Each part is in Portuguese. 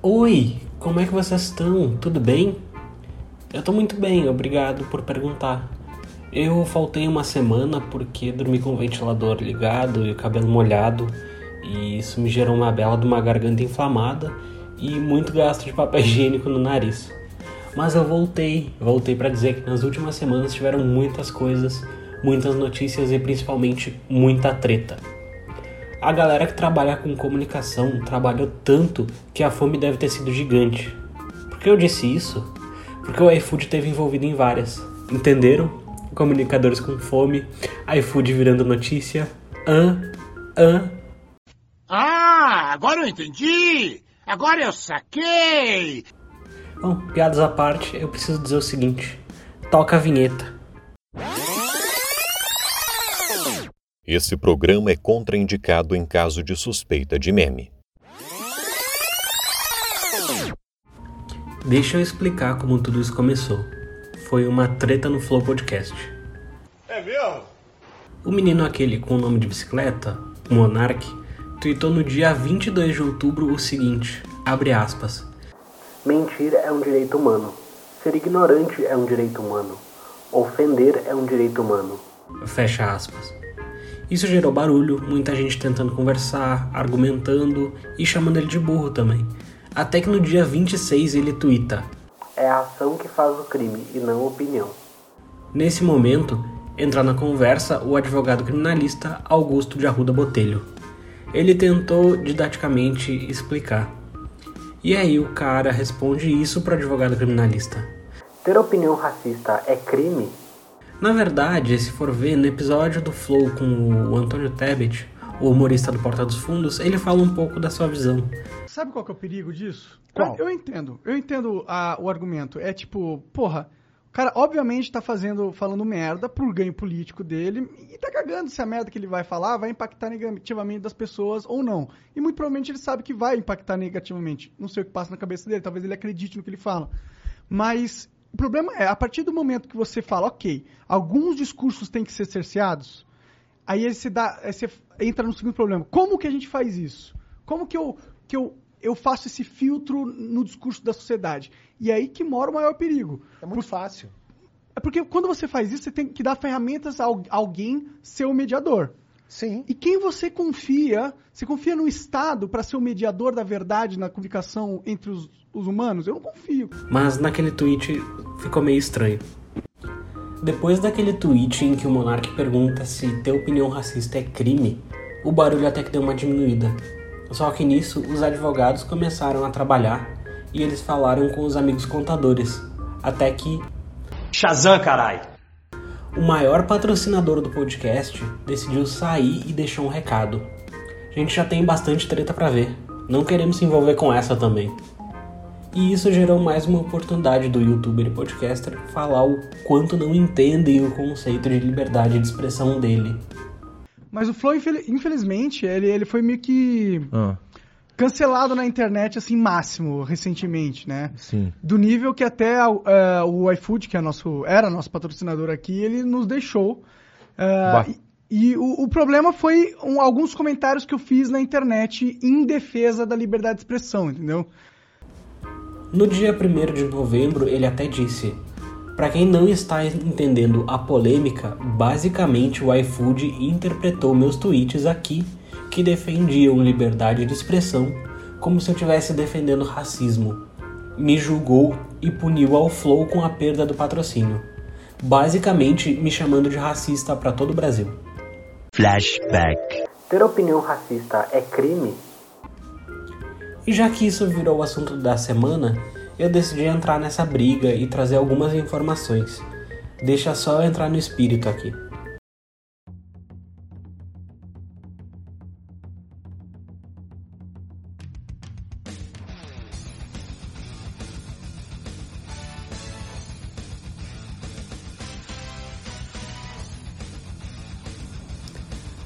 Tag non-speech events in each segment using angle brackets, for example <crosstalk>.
Oi, como é que vocês estão? Tudo bem? Eu tô muito bem, obrigado por perguntar. Eu faltei uma semana porque dormi com o ventilador ligado e o cabelo molhado, e isso me gerou uma bela de uma garganta inflamada e muito gasto de papel <laughs> higiênico no nariz. Mas eu voltei, voltei para dizer que nas últimas semanas tiveram muitas coisas, muitas notícias e principalmente muita treta. A galera que trabalha com comunicação trabalhou tanto que a fome deve ter sido gigante. Por que eu disse isso? Porque o iFood teve envolvido em várias. Entenderam? Comunicadores com fome, iFood virando notícia. Hã? Hã? Ah, agora eu entendi! Agora eu saquei! Bom, piadas à parte, eu preciso dizer o seguinte: toca a vinheta. Esse programa é contraindicado em caso de suspeita de meme. Deixa eu explicar como tudo isso começou. Foi uma treta no Flow Podcast. É mesmo? O menino aquele com o nome de bicicleta, o Monark, tweetou no dia 22 de outubro o seguinte, abre aspas. Mentir é um direito humano. Ser ignorante é um direito humano. Ofender é um direito humano. Fecha aspas. Isso gerou barulho, muita gente tentando conversar, argumentando e chamando ele de burro também. Até que no dia 26 ele tuita: É a ação que faz o crime e não a opinião. Nesse momento, entra na conversa o advogado criminalista Augusto de Arruda Botelho. Ele tentou didaticamente explicar. E aí o cara responde isso para o advogado criminalista. Ter opinião racista é crime? Na verdade, se for ver, no episódio do Flow com o Antônio Tebet, o humorista do Porta dos Fundos, ele fala um pouco da sua visão. Sabe qual que é o perigo disso? Qual? Eu, eu entendo, eu entendo a- o argumento. É tipo, porra, o cara obviamente tá fazendo, falando merda pro ganho político dele e tá cagando se a merda que ele vai falar vai impactar negativamente das pessoas ou não. E muito provavelmente ele sabe que vai impactar negativamente. Não sei o que passa na cabeça dele, talvez ele acredite no que ele fala. Mas o problema é, a partir do momento que você fala, ok, alguns discursos têm que ser cerceados, aí aí você, dá, aí você entra no segundo problema. Como que a gente faz isso? Como que eu, que eu, eu faço esse filtro no discurso da sociedade? E é aí que mora o maior perigo. É muito fácil. É porque quando você faz isso, você tem que dar ferramentas a al- alguém ser o mediador. Sim. E quem você confia? Você confia no Estado para ser o mediador da verdade na comunicação entre os, os humanos? Eu não confio. Mas naquele tweet ficou meio estranho. Depois daquele tweet em que o Monark pergunta se ter opinião racista é crime, o barulho até que deu uma diminuída. Só que nisso, os advogados começaram a trabalhar e eles falaram com os amigos contadores. Até que Shazam, carai! o maior patrocinador do podcast decidiu sair e deixou um recado. A gente já tem bastante treta pra ver. Não queremos se envolver com essa também. E isso gerou mais uma oportunidade do youtuber e podcaster falar o quanto não entendem o conceito de liberdade de expressão dele. Mas o Flow, infel- infelizmente, ele, ele foi meio que Ah, cancelado na internet, assim, máximo, recentemente, né? sim. Do nível que até eh, o iFood, que é nosso, era nosso patrocinador aqui, ele nos deixou. Bah. e e o, o problema foi um- alguns comentários que eu fiz na internet em defesa da liberdade de expressão, entendeu? No dia 1 de novembro, ele até disse: Para quem não está entendendo a polêmica, basicamente o iFood interpretou meus tweets aqui que defendiam liberdade de expressão como se eu estivesse defendendo racismo. Me julgou e puniu ao Flow com a perda do patrocínio. Basicamente me chamando de racista para todo o Brasil. Flashback. Ter opinião racista é crime? E já que isso virou o assunto da semana, eu decidi entrar nessa briga e trazer algumas informações. Deixa só eu entrar no espírito aqui.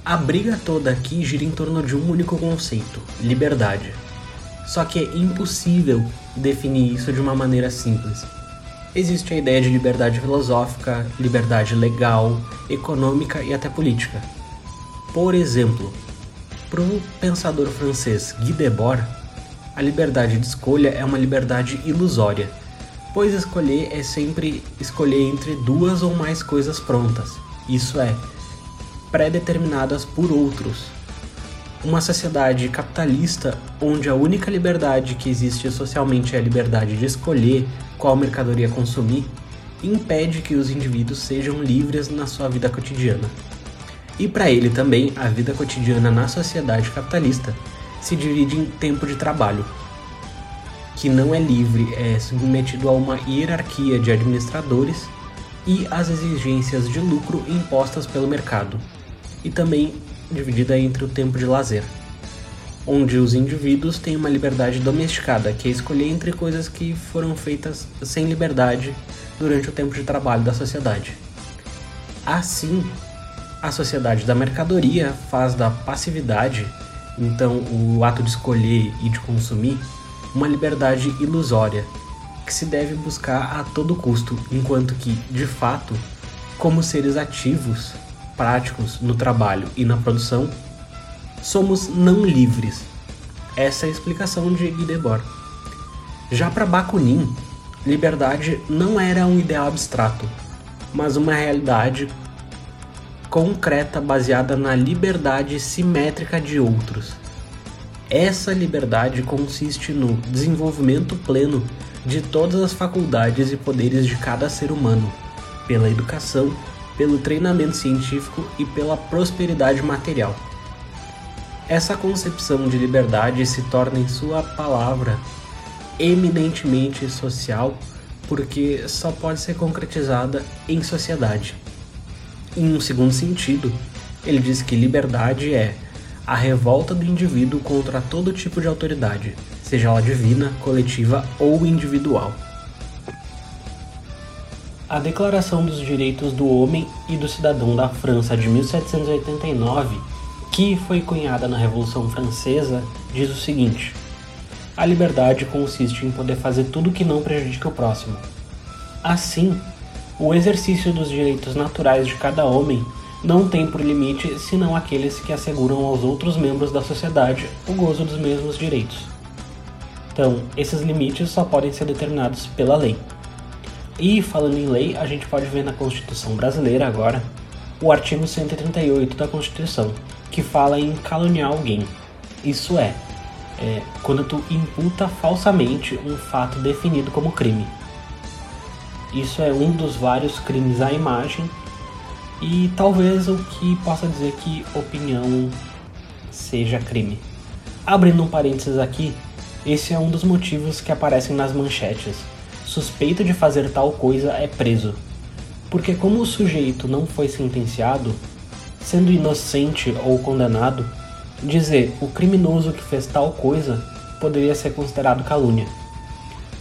A briga toda aqui gira em torno de um único conceito: liberdade. Só que é impossível definir isso de uma maneira simples. Existe a ideia de liberdade filosófica, liberdade legal, econômica e até política. Por exemplo, para o pensador francês Guy Debord, a liberdade de escolha é uma liberdade ilusória, pois escolher é sempre escolher entre duas ou mais coisas prontas, isso é, pré-determinadas por outros. Uma sociedade capitalista onde a única liberdade que existe socialmente é a liberdade de escolher qual mercadoria consumir, impede que os indivíduos sejam livres na sua vida cotidiana. E para ele também, a vida cotidiana na sociedade capitalista se divide em tempo de trabalho, que não é livre, é submetido a uma hierarquia de administradores e às exigências de lucro impostas pelo mercado, e também dividida entre o tempo de lazer, onde os indivíduos têm uma liberdade domesticada, que é escolher entre coisas que foram feitas sem liberdade durante o tempo de trabalho da sociedade. Assim, a sociedade da mercadoria faz da passividade, então o ato de escolher e de consumir, uma liberdade ilusória que se deve buscar a todo custo, enquanto que, de fato, como seres ativos, práticos no trabalho e na produção, somos não livres. Essa é a explicação de Guy Debord. Já para Bakunin, liberdade não era um ideal abstrato, mas uma realidade concreta baseada na liberdade simétrica de outros. Essa liberdade consiste no desenvolvimento pleno de todas as faculdades e poderes de cada ser humano, pela educação, pelo treinamento científico e pela prosperidade material. Essa concepção de liberdade se torna, em sua palavra, eminentemente social porque só pode ser concretizada em sociedade. Em um segundo sentido, ele diz que liberdade é a revolta do indivíduo contra todo tipo de autoridade, seja ela divina, coletiva ou individual. A Declaração dos Direitos do Homem e do Cidadão da França de 1789, que foi cunhada na Revolução Francesa, diz o seguinte: A liberdade consiste em poder fazer tudo que não prejudique o próximo. Assim, o exercício dos direitos naturais de cada homem não tem por limite senão aqueles que asseguram aos outros membros da sociedade o gozo dos mesmos direitos. Então, esses limites só podem ser determinados pela lei. E falando em lei, a gente pode ver na Constituição brasileira agora o artigo 138 da Constituição, que fala em caluniar alguém. Isso é, é quando tu imputa falsamente um fato definido como crime. Isso é um dos vários crimes à imagem e talvez o que possa dizer que opinião seja crime. Abrindo um parênteses aqui, esse é um dos motivos que aparecem nas manchetes. Suspeito de fazer tal coisa é preso. Porque, como o sujeito não foi sentenciado, sendo inocente ou condenado, dizer o criminoso que fez tal coisa poderia ser considerado calúnia.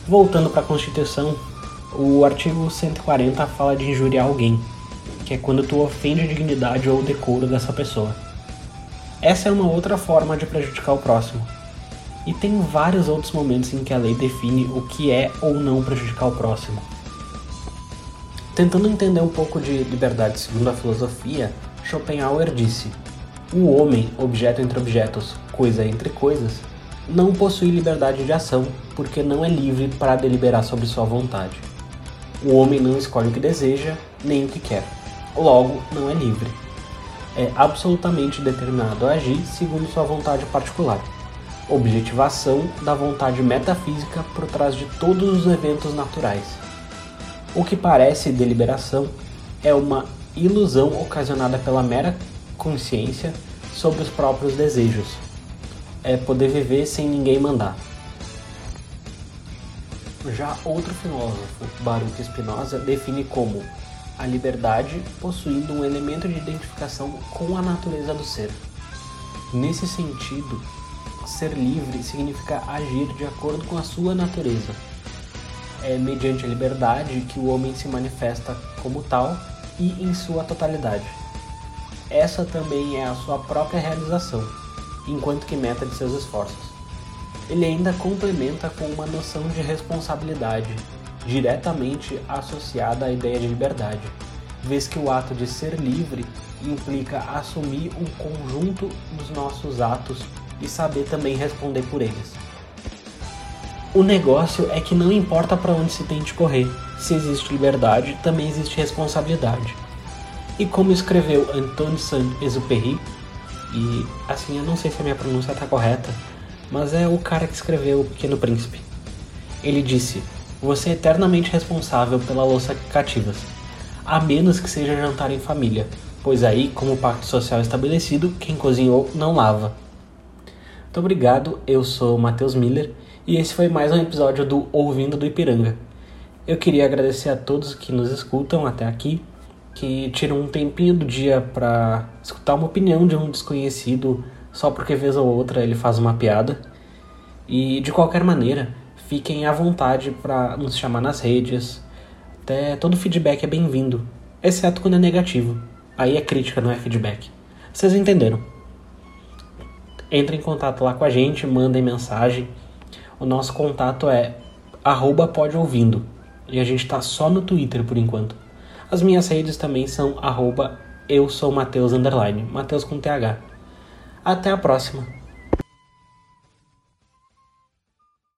Voltando para a Constituição, o artigo 140 fala de injuriar alguém que é quando tu ofende a dignidade ou o decoro dessa pessoa. Essa é uma outra forma de prejudicar o próximo. E tem vários outros momentos em que a lei define o que é ou não prejudicar o próximo. Tentando entender um pouco de liberdade segundo a filosofia, Schopenhauer disse: O homem, objeto entre objetos, coisa entre coisas, não possui liberdade de ação porque não é livre para deliberar sobre sua vontade. O homem não escolhe o que deseja nem o que quer logo não é livre. É absolutamente determinado a agir segundo sua vontade particular. Objetivação da vontade metafísica por trás de todos os eventos naturais. O que parece deliberação é uma ilusão ocasionada pela mera consciência sobre os próprios desejos. É poder viver sem ninguém mandar. Já outro filósofo, Baruch Spinoza, define como a liberdade possuindo um elemento de identificação com a natureza do ser. Nesse sentido, ser livre significa agir de acordo com a sua natureza. É mediante a liberdade que o homem se manifesta como tal e em sua totalidade. Essa também é a sua própria realização, enquanto que meta de seus esforços. Ele ainda complementa com uma noção de responsabilidade, diretamente associada à ideia de liberdade, vez que o ato de ser livre implica assumir um conjunto dos nossos atos e saber também responder por eles. O negócio é que não importa para onde se tente correr, se existe liberdade, também existe responsabilidade. E como escreveu Antoine Saint-Exupéry, e assim, eu não sei se a minha pronúncia está correta, mas é o cara que escreveu O Pequeno Príncipe. Ele disse: Você é eternamente responsável pela louça que cativas, a menos que seja jantar em família, pois aí, como pacto social estabelecido, quem cozinhou não lava. Muito obrigado, eu sou Matheus Miller e esse foi mais um episódio do Ouvindo do Ipiranga. Eu queria agradecer a todos que nos escutam até aqui, que tiram um tempinho do dia para escutar uma opinião de um desconhecido só porque vez ou outra ele faz uma piada. E de qualquer maneira, fiquem à vontade para nos chamar nas redes. Até todo feedback é bem-vindo, exceto quando é negativo. Aí é crítica, não é feedback. Vocês entenderam? Entrem em contato lá com a gente, mandem mensagem. O nosso contato é arroba. E a gente tá só no Twitter por enquanto. As minhas redes também são arroba eu sou com TH. Até a próxima!